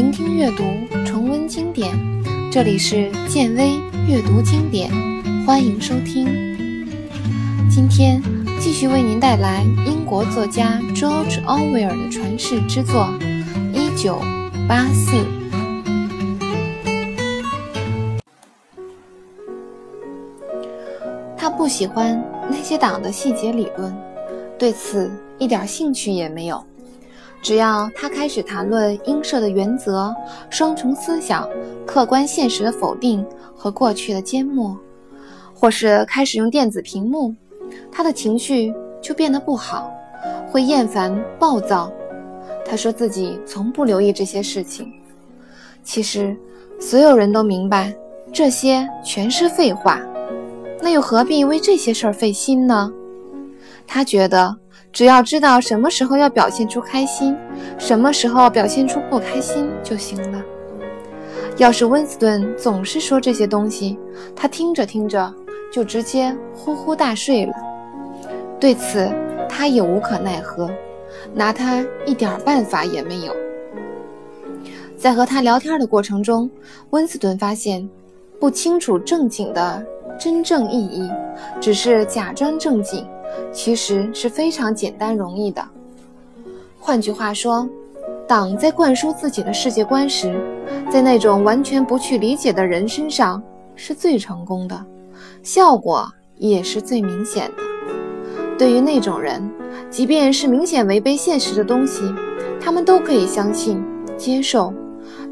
聆听阅读，重温经典。这里是建威阅读经典，欢迎收听。今天继续为您带来英国作家 George Orwell 的传世之作《一九八四》。他不喜欢那些党的细节理论，对此一点兴趣也没有。只要他开始谈论映射的原则、双重思想、客观现实的否定和过去的缄默，或是开始用电子屏幕，他的情绪就变得不好，会厌烦、暴躁。他说自己从不留意这些事情。其实，所有人都明白，这些全是废话。那又何必为这些事儿费心呢？他觉得。只要知道什么时候要表现出开心，什么时候表现出不开心就行了。要是温斯顿总是说这些东西，他听着听着就直接呼呼大睡了。对此，他也无可奈何，拿他一点办法也没有。在和他聊天的过程中，温斯顿发现，不清楚正经的真正意义，只是假装正经。其实是非常简单容易的。换句话说，党在灌输自己的世界观时，在那种完全不去理解的人身上是最成功的，效果也是最明显的。对于那种人，即便是明显违背现实的东西，他们都可以相信、接受。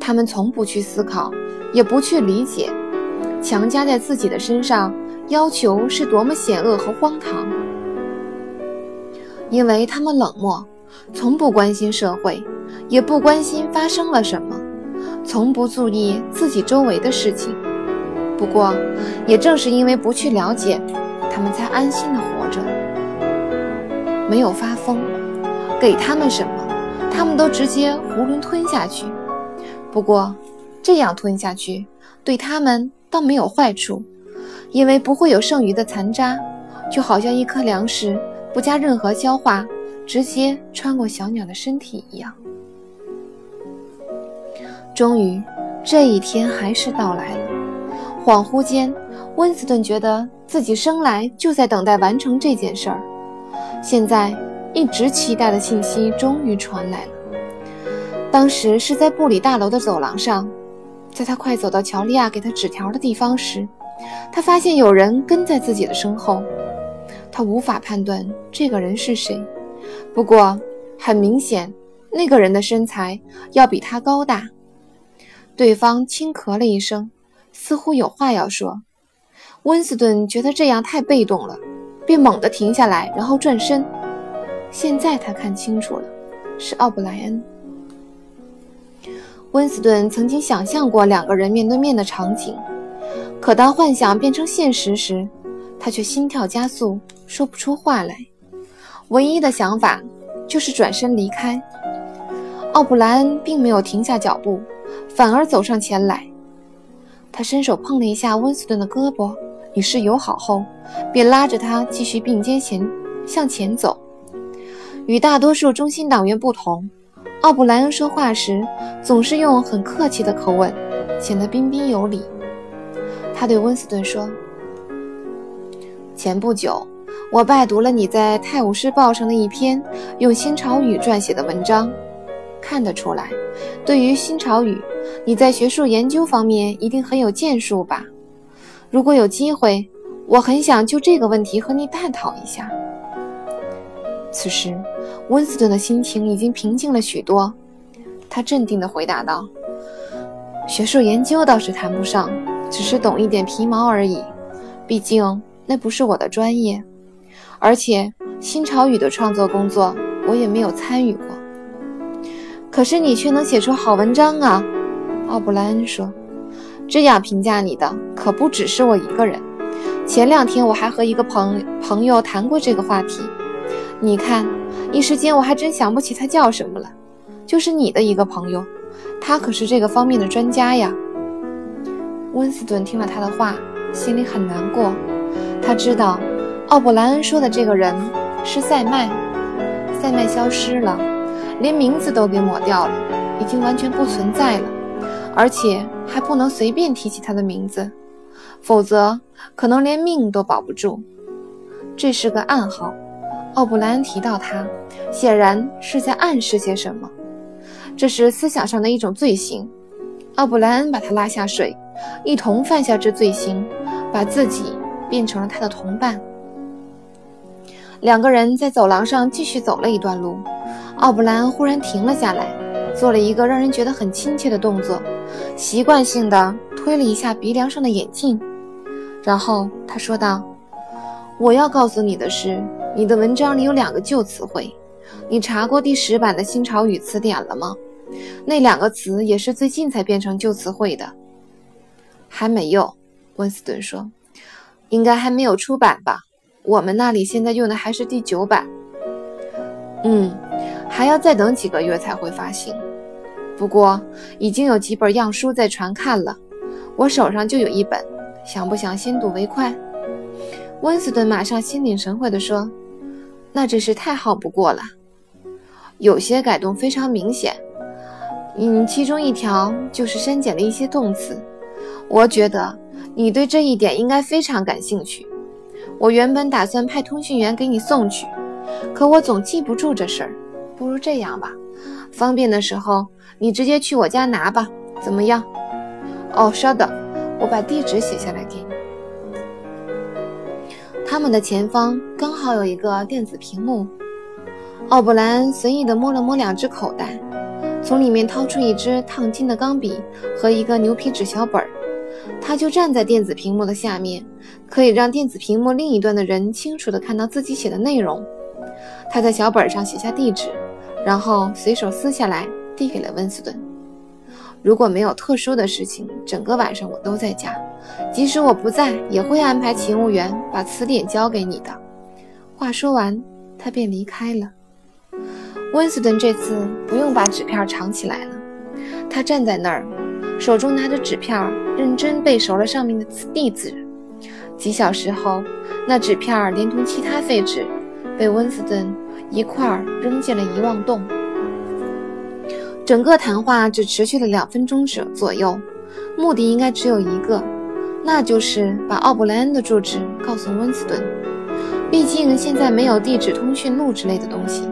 他们从不去思考，也不去理解，强加在自己的身上，要求是多么险恶和荒唐。因为他们冷漠，从不关心社会，也不关心发生了什么，从不注意自己周围的事情。不过，也正是因为不去了解，他们才安心的活着，没有发疯。给他们什么，他们都直接囫囵吞下去。不过，这样吞下去对他们倒没有坏处，因为不会有剩余的残渣，就好像一颗粮食。不加任何消化，直接穿过小鸟的身体一样。终于，这一天还是到来了。恍惚间，温斯顿觉得自己生来就在等待完成这件事儿。现在，一直期待的信息终于传来了。当时是在布里大楼的走廊上，在他快走到乔利亚给他纸条的地方时，他发现有人跟在自己的身后。他无法判断这个人是谁，不过很明显，那个人的身材要比他高大。对方轻咳了一声，似乎有话要说。温斯顿觉得这样太被动了，便猛地停下来，然后转身。现在他看清楚了，是奥布莱恩。温斯顿曾经想象过两个人面对面的场景，可当幻想变成现实时，他却心跳加速。说不出话来，唯一的想法就是转身离开。奥布莱恩并没有停下脚步，反而走上前来。他伸手碰了一下温斯顿的胳膊，以示友好后，便拉着他继续并肩前向前走。与大多数中心党员不同，奥布莱恩说话时总是用很客气的口吻，显得彬彬有礼。他对温斯顿说：“前不久。”我拜读了你在《泰晤士报》上的一篇用新潮语撰写的文章，看得出来，对于新潮语，你在学术研究方面一定很有建树吧？如果有机会，我很想就这个问题和你探讨一下。此时，温斯顿的心情已经平静了许多，他镇定地回答道：“学术研究倒是谈不上，只是懂一点皮毛而已，毕竟那不是我的专业。”而且新潮语的创作工作我也没有参与过，可是你却能写出好文章啊！奥布莱恩说：“这样评价你的可不只是我一个人。前两天我还和一个朋朋友谈过这个话题。你看，一时间我还真想不起他叫什么了。就是你的一个朋友，他可是这个方面的专家呀。”温斯顿听了他的话，心里很难过。他知道。奥布莱恩说的这个人是塞麦，塞麦消失了，连名字都给抹掉了。已经完全不存在了，而且还不能随便提起他的名字，否则可能连命都保不住。这是个暗号。奥布莱恩提到他，显然是在暗示些什么。这是思想上的一种罪行。奥布莱恩把他拉下水，一同犯下这罪行，把自己变成了他的同伴。两个人在走廊上继续走了一段路，奥布兰忽然停了下来，做了一个让人觉得很亲切的动作，习惯性的推了一下鼻梁上的眼镜，然后他说道：“我要告诉你的是，你的文章里有两个旧词汇，你查过第十版的新潮语词典了吗？那两个词也是最近才变成旧词汇的。”还没有，温斯顿说：“应该还没有出版吧。”我们那里现在用的还是第九版，嗯，还要再等几个月才会发行。不过已经有几本样书在传看了，我手上就有一本，想不想先睹为快？温斯顿马上心领神会地说：“那真是太好不过了。有些改动非常明显，嗯，其中一条就是删减了一些动词。我觉得你对这一点应该非常感兴趣。”我原本打算派通讯员给你送去，可我总记不住这事儿。不如这样吧，方便的时候你直接去我家拿吧，怎么样？哦，稍等，我把地址写下来给你。他们的前方刚好有一个电子屏幕。奥布兰随意地摸了摸两只口袋，从里面掏出一支烫金的钢笔和一个牛皮纸小本儿。他就站在电子屏幕的下面，可以让电子屏幕另一端的人清楚地看到自己写的内容。他在小本上写下地址，然后随手撕下来递给了温斯顿。如果没有特殊的事情，整个晚上我都在家，即使我不在，也会安排勤务员把词典交给你的。话说完，他便离开了。温斯顿这次不用把纸片藏起来了，他站在那儿。手中拿着纸片，认真背熟了上面的地址。几小时后，那纸片连同其他废纸被温斯顿一块儿扔进了遗忘洞。整个谈话只持续了两分钟左左右，目的应该只有一个，那就是把奥布莱恩的住址告诉温斯顿。毕竟现在没有地址通讯录之类的东西，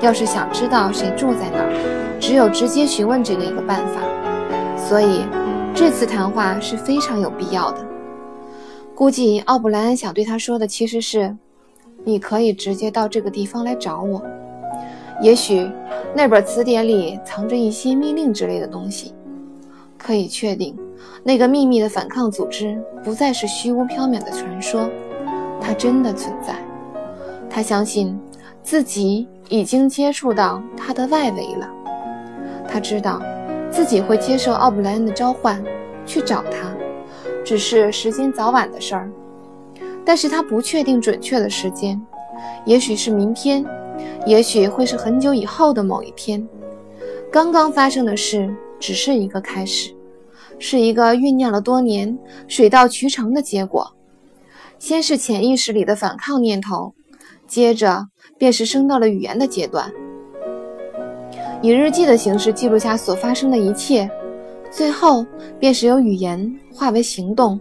要是想知道谁住在哪儿，只有直接询问这个一个办法。所以，这次谈话是非常有必要的。估计奥布莱恩想对他说的其实是：“你可以直接到这个地方来找我。也许那本词典里藏着一些密令之类的东西。可以确定，那个秘密的反抗组织不再是虚无缥缈的传说，它真的存在。他相信自己已经接触到它的外围了。他知道。”自己会接受奥布莱恩的召唤，去找他，只是时间早晚的事儿。但是他不确定准确的时间，也许是明天，也许会是很久以后的某一天。刚刚发生的事只是一个开始，是一个酝酿了多年、水到渠成的结果。先是潜意识里的反抗念头，接着便是升到了语言的阶段。以日记的形式记录下所发生的一切，最后便是由语言化为行动，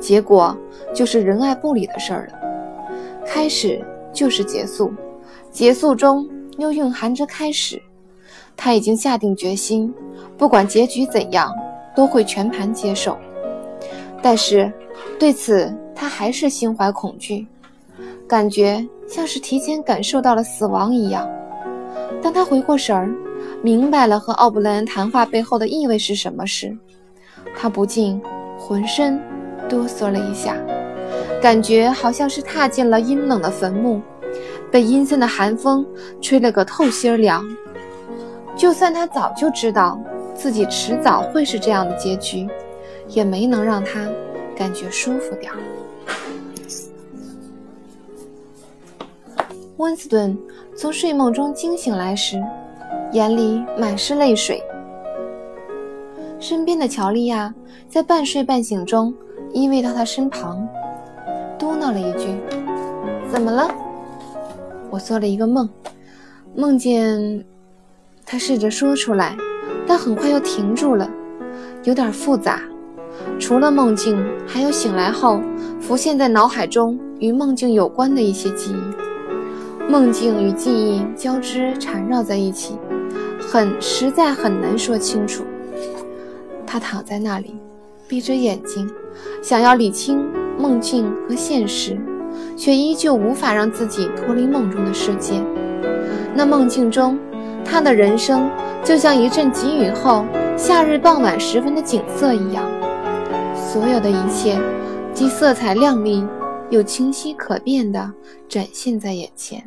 结果就是仁爱不理的事儿了。开始就是结束，结束中又蕴含着开始。他已经下定决心，不管结局怎样，都会全盘接受。但是对此他还是心怀恐惧，感觉像是提前感受到了死亡一样。当他回过神儿。明白了和奥布莱恩谈话背后的意味是什么时，他不禁浑身哆嗦了一下，感觉好像是踏进了阴冷的坟墓，被阴森的寒风吹了个透心凉。就算他早就知道自己迟早会是这样的结局，也没能让他感觉舒服点儿。温斯顿从睡梦中惊醒来时。眼里满是泪水。身边的乔丽亚在半睡半醒中依偎到他身旁，嘟囔了一句：“怎么了？”我做了一个梦，梦见……他试着说出来，但很快又停住了，有点复杂。除了梦境，还有醒来后浮现在脑海中与梦境有关的一些记忆。梦境与记忆交织缠绕在一起，很实在很难说清楚。他躺在那里，闭着眼睛，想要理清梦境和现实，却依旧无法让自己脱离梦中的世界。那梦境中，他的人生就像一阵急雨后夏日傍晚时分的景色一样。所有的一切，既色彩亮丽，又清晰可辨的展现在眼前。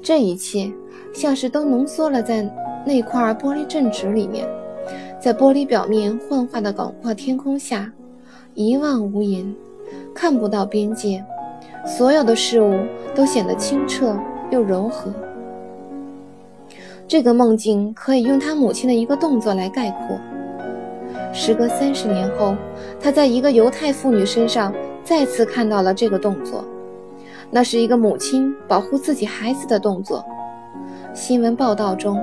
这一切像是都浓缩了在那块玻璃镇纸里面，在玻璃表面幻化的广阔天空下，一望无垠，看不到边界，所有的事物都显得清澈又柔和。这个梦境可以用他母亲的一个动作来概括。时隔三十年后，他在一个犹太妇女身上再次看到了这个动作。那是一个母亲保护自己孩子的动作。新闻报道中，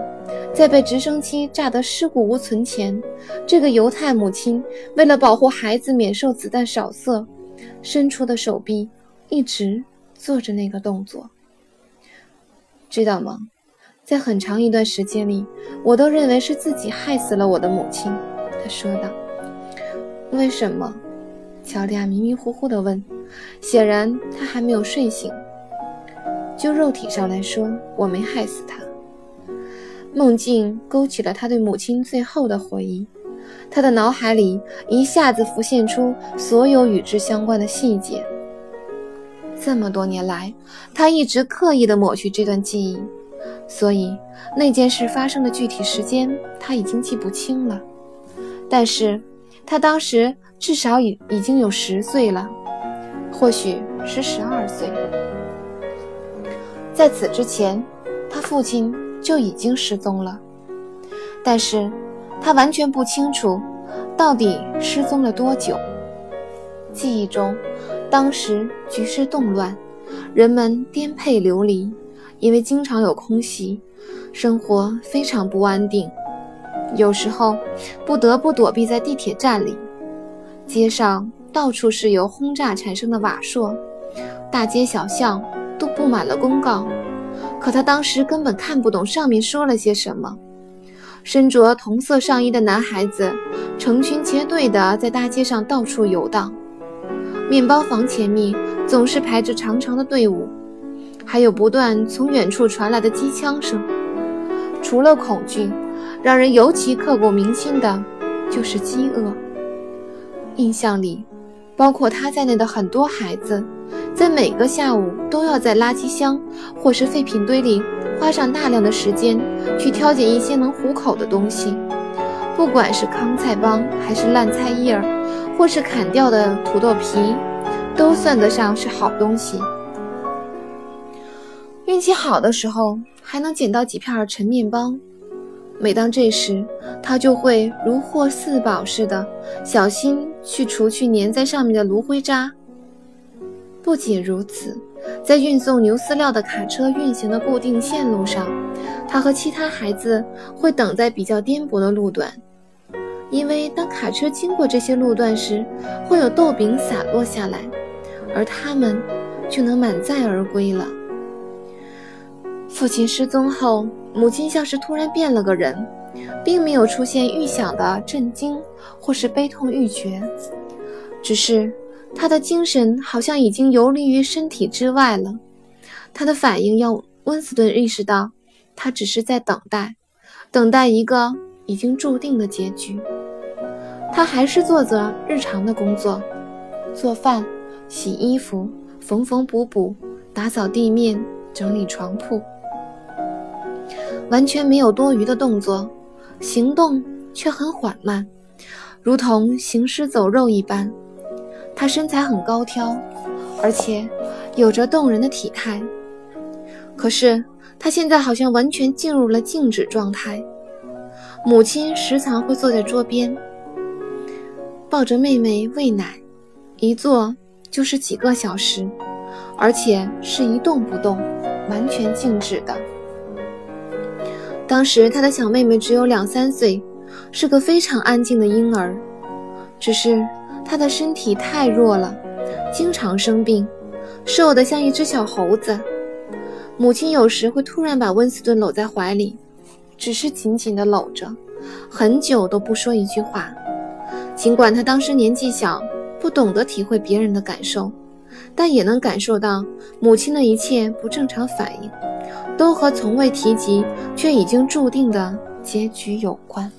在被直升机炸得尸骨无存前，这个犹太母亲为了保护孩子免受子弹扫射，伸出的手臂一直做着那个动作。知道吗？在很长一段时间里，我都认为是自己害死了我的母亲。他说道：“为什么？”乔利亚迷迷糊糊地问。显然他还没有睡醒。就肉体上来说，我没害死他。梦境勾起了他对母亲最后的回忆，他的脑海里一下子浮现出所有与之相关的细节。这么多年来，他一直刻意地抹去这段记忆，所以那件事发生的具体时间他已经记不清了。但是，他当时至少已已经有十岁了，或许是十二岁。在此之前，他父亲就已经失踪了，但是他完全不清楚到底失踪了多久。记忆中，当时局势动乱，人们颠沛流离，因为经常有空袭，生活非常不安定。有时候不得不躲避在地铁站里，街上到处是由轰炸产生的瓦砾，大街小巷都布满了公告。可他当时根本看不懂上面说了些什么。身着同色上衣的男孩子成群结队地在大街上到处游荡，面包房前面总是排着长长的队伍，还有不断从远处传来的机枪声。除了恐惧。让人尤其刻骨铭心的，就是饥饿。印象里，包括他在内的很多孩子，在每个下午都要在垃圾箱或是废品堆里花上大量的时间，去挑拣一些能糊口的东西，不管是糠菜帮，还是烂菜叶儿，或是砍掉的土豆皮，都算得上是好东西。运气好的时候，还能捡到几片陈面包。每当这时，他就会如获四宝似的，小心去除去粘在上面的炉灰渣。不仅如此，在运送牛饲料的卡车运行的固定线路上，他和其他孩子会等在比较颠簸的路段，因为当卡车经过这些路段时，会有豆饼洒落下来，而他们就能满载而归了。父亲失踪后。母亲像是突然变了个人，并没有出现预想的震惊或是悲痛欲绝，只是她的精神好像已经游离于身体之外了。她的反应让温斯顿意识到，他只是在等待，等待一个已经注定的结局。他还是做着日常的工作，做饭、洗衣服、缝缝补补、打扫地面、整理床铺。完全没有多余的动作，行动却很缓慢，如同行尸走肉一般。他身材很高挑，而且有着动人的体态。可是他现在好像完全进入了静止状态。母亲时常会坐在桌边，抱着妹妹喂奶，一坐就是几个小时，而且是一动不动，完全静止的。当时他的小妹妹只有两三岁，是个非常安静的婴儿，只是她的身体太弱了，经常生病，瘦得像一只小猴子。母亲有时会突然把温斯顿搂在怀里，只是紧紧地搂着，很久都不说一句话。尽管他当时年纪小，不懂得体会别人的感受，但也能感受到母亲的一切不正常反应。都和从未提及却已经注定的结局有关。